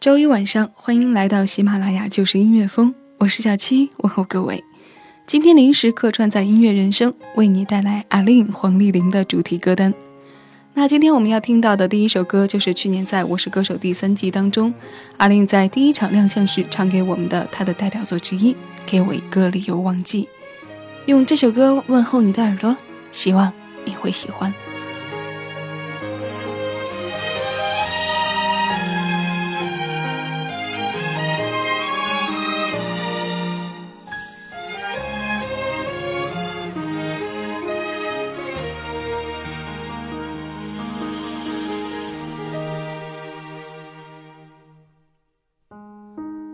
周一晚上，欢迎来到喜马拉雅就是音乐风，我是小七，问候各位。今天临时客串在音乐人生，为你带来阿令黄丽玲的主题歌单。那今天我们要听到的第一首歌，就是去年在《我是歌手》第三季当中，阿令在第一场亮相时唱给我们的他的代表作之一，《给我一个理由忘记》。用这首歌问候你的耳朵，希望你会喜欢。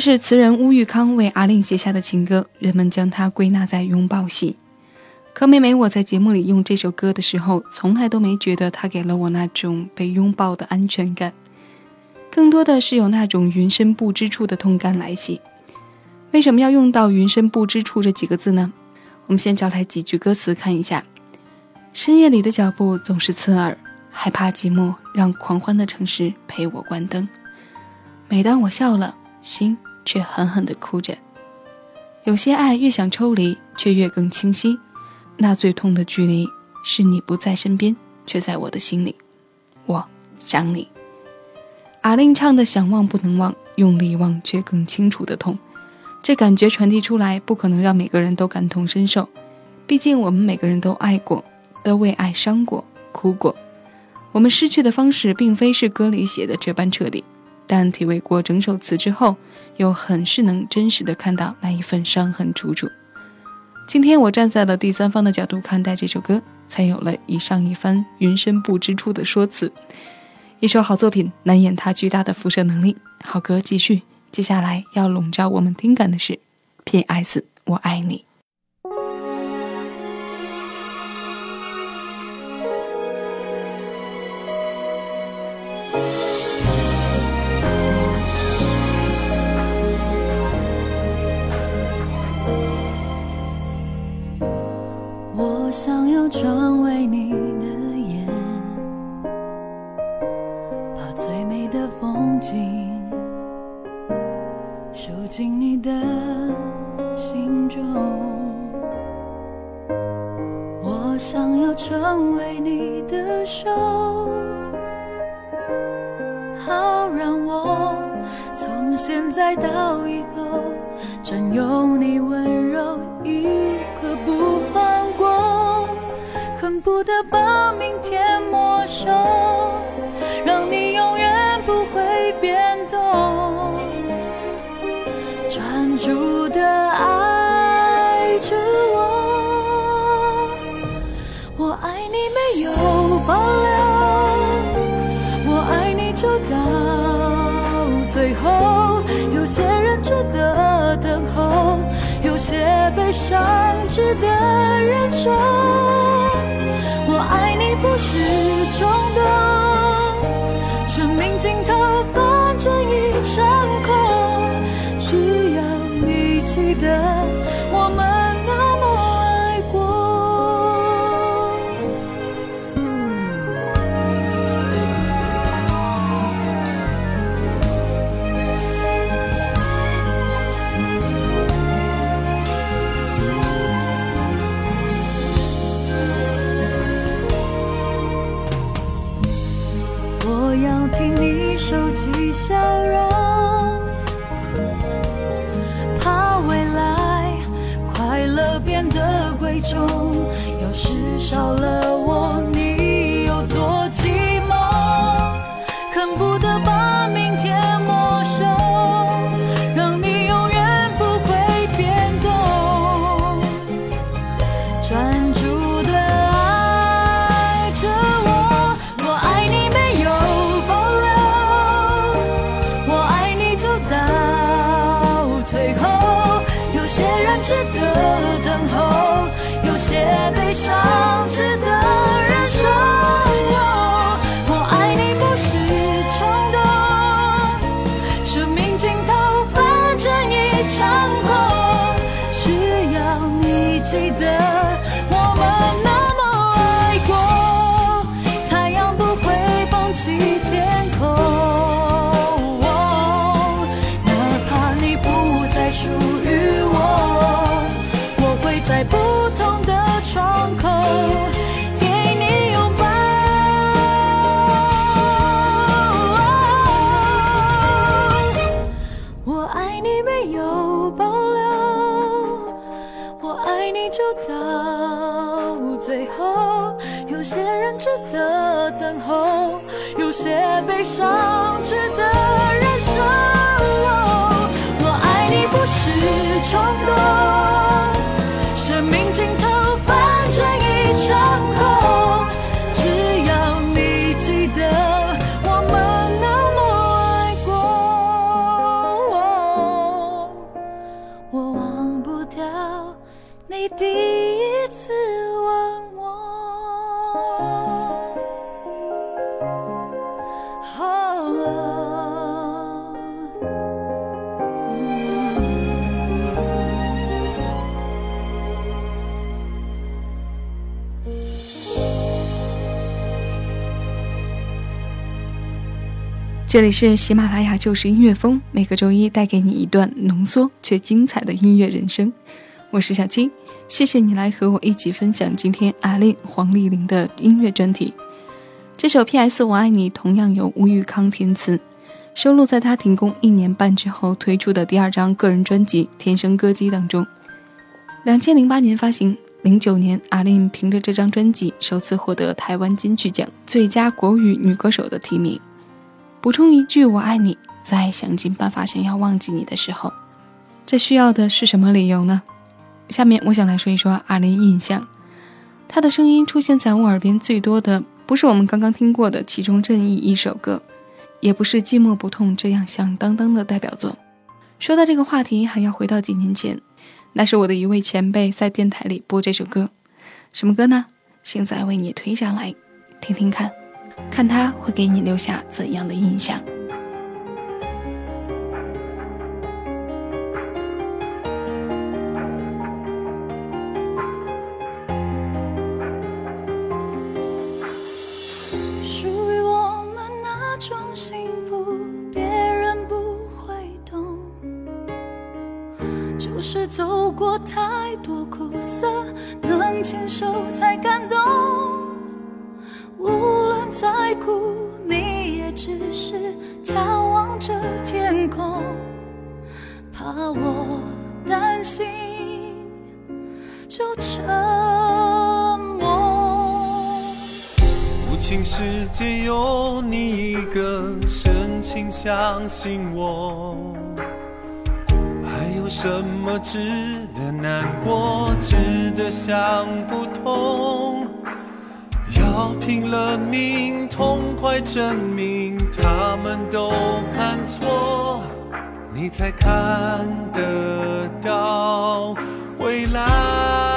是词人乌玉康为阿令写下的情歌，人们将它归纳在拥抱系。可每每我在节目里用这首歌的时候，从来都没觉得它给了我那种被拥抱的安全感，更多的是有那种云深不知处的痛感来袭。为什么要用到“云深不知处”这几个字呢？我们先找来几句歌词看一下：深夜里的脚步总是刺耳，害怕寂寞，让狂欢的城市陪我关灯。每当我笑了。心却狠狠地哭着，有些爱越想抽离，却越更清晰。那最痛的距离，是你不在身边，却在我的心里。我想你。阿令唱的想忘不能忘，用力忘却更清楚的痛。这感觉传递出来，不可能让每个人都感同身受。毕竟我们每个人都爱过，都为爱伤过、哭过。我们失去的方式，并非是歌里写的这般彻底。但体味过整首词之后，又很是能真实的看到那一份伤痕楚楚。今天我站在了第三方的角度看待这首歌，才有了以上一番云深不知处的说辞。一首好作品难掩它巨大的辐射能力。好歌继续，接下来要笼罩我们听感的是 P.S. 我爱你。些悲伤值得忍受。爱你不是冲动，生命尽头反正一场空，只要你记得我们。笑记得。些悲伤值得这里是喜马拉雅旧时音乐风，每个周一带给你一段浓缩却精彩的音乐人生。我是小七，谢谢你来和我一起分享今天阿令黄丽玲的音乐专题。这首《P.S. 我爱你》同样由吴玉康填词，收录在他停工一年半之后推出的第二张个人专辑《天生歌姬》当中。两千零八年发行，零九年阿令凭着这张专辑首次获得台湾金曲奖最佳国语女歌手的提名。补充一句，我爱你，在想尽办法想要忘记你的时候，这需要的是什么理由呢？下面我想来说一说阿林印象。他的声音出现在我耳边最多的，不是我们刚刚听过的《其中正义》一首歌，也不是《寂寞不痛》这样响当当的代表作。说到这个话题，还要回到几年前，那是我的一位前辈在电台里播这首歌，什么歌呢？现在为你推上来，听听看。看他会给你留下怎样的印象。属于我们那种幸福，别人不会懂，就是走过太多苦涩，能牵手才感动。再苦，你也只是眺望着天空，怕我担心就沉默。无情世界有你一个，深情相信我。还有什么值得难过，值得想不通？要拼了命，痛快证明他们都看错，你才看得到未来。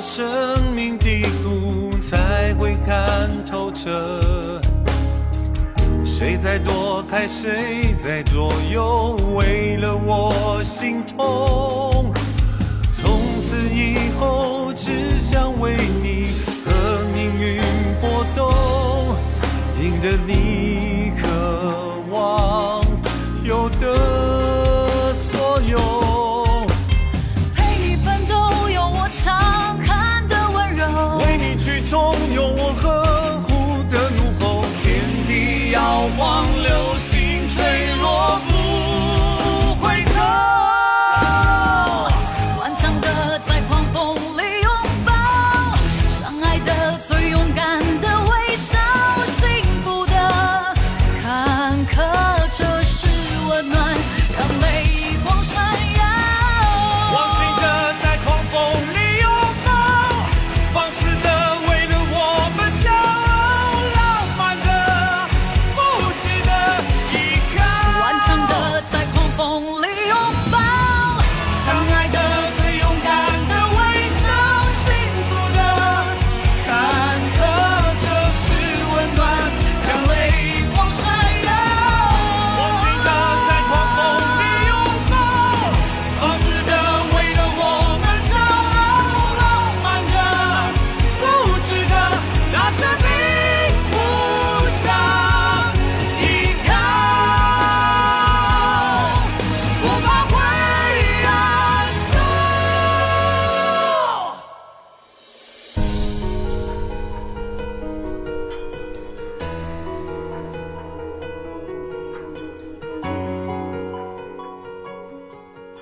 生命低谷才会看透彻，谁在躲开，谁在左右，为了我心痛。从此以后，只想为你和命运搏斗，赢得你渴望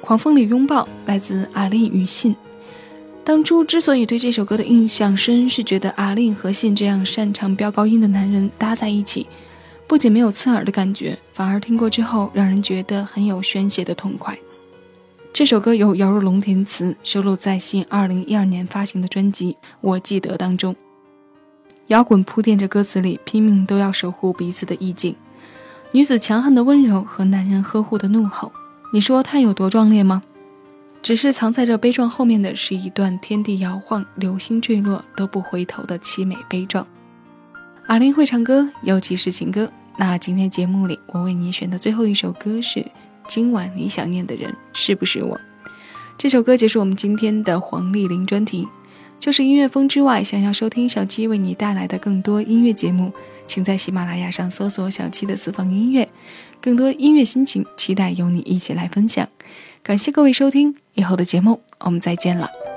狂风里拥抱来自阿令与信。当初之所以对这首歌的印象深，是觉得阿令和信这样擅长飙高音的男人搭在一起，不仅没有刺耳的感觉，反而听过之后让人觉得很有宣泄的痛快。这首歌由姚若龙填词，收录在信2012年发行的专辑《我记得》当中。摇滚铺垫着歌词里拼命都要守护彼此的意境，女子强悍的温柔和男人呵护的怒吼，你说它有多壮烈吗？只是藏在这悲壮后面的是一段天地摇晃、流星坠落都不回头的凄美悲壮。阿玲会唱歌，尤其是情歌。那今天节目里我为你选的最后一首歌是《今晚你想念的人是不是我》。这首歌结束我们今天的黄丽玲专题。就是音乐风之外，想要收听小七为你带来的更多音乐节目，请在喜马拉雅上搜索小七的私房音乐，更多音乐心情，期待有你一起来分享。感谢各位收听，以后的节目我们再见了。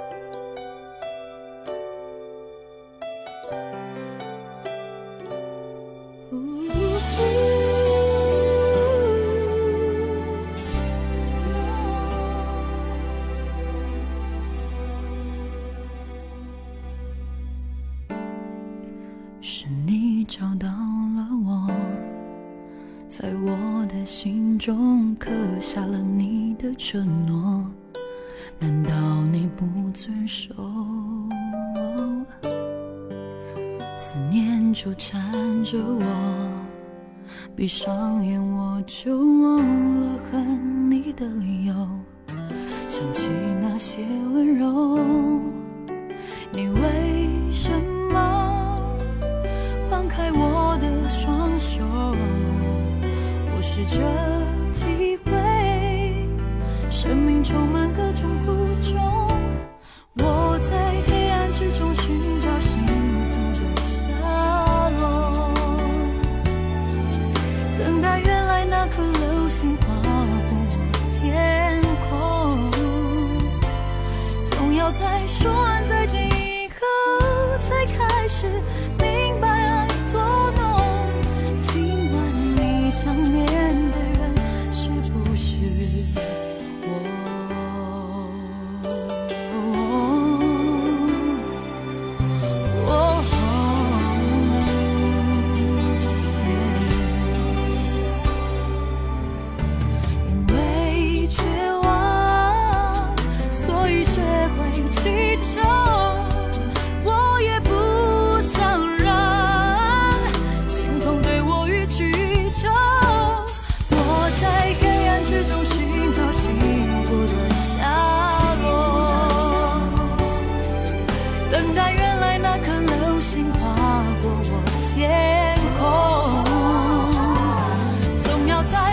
中刻下了你的承诺，难道你不遵守？思念纠缠着我，闭上眼我就忘了恨你的理由，想起那些温柔，你为什么？放开我的双手，我试着充满各种苦衷。我在黑暗之中寻找幸福的下落，等待原来那颗流星划过我天空。总要在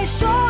说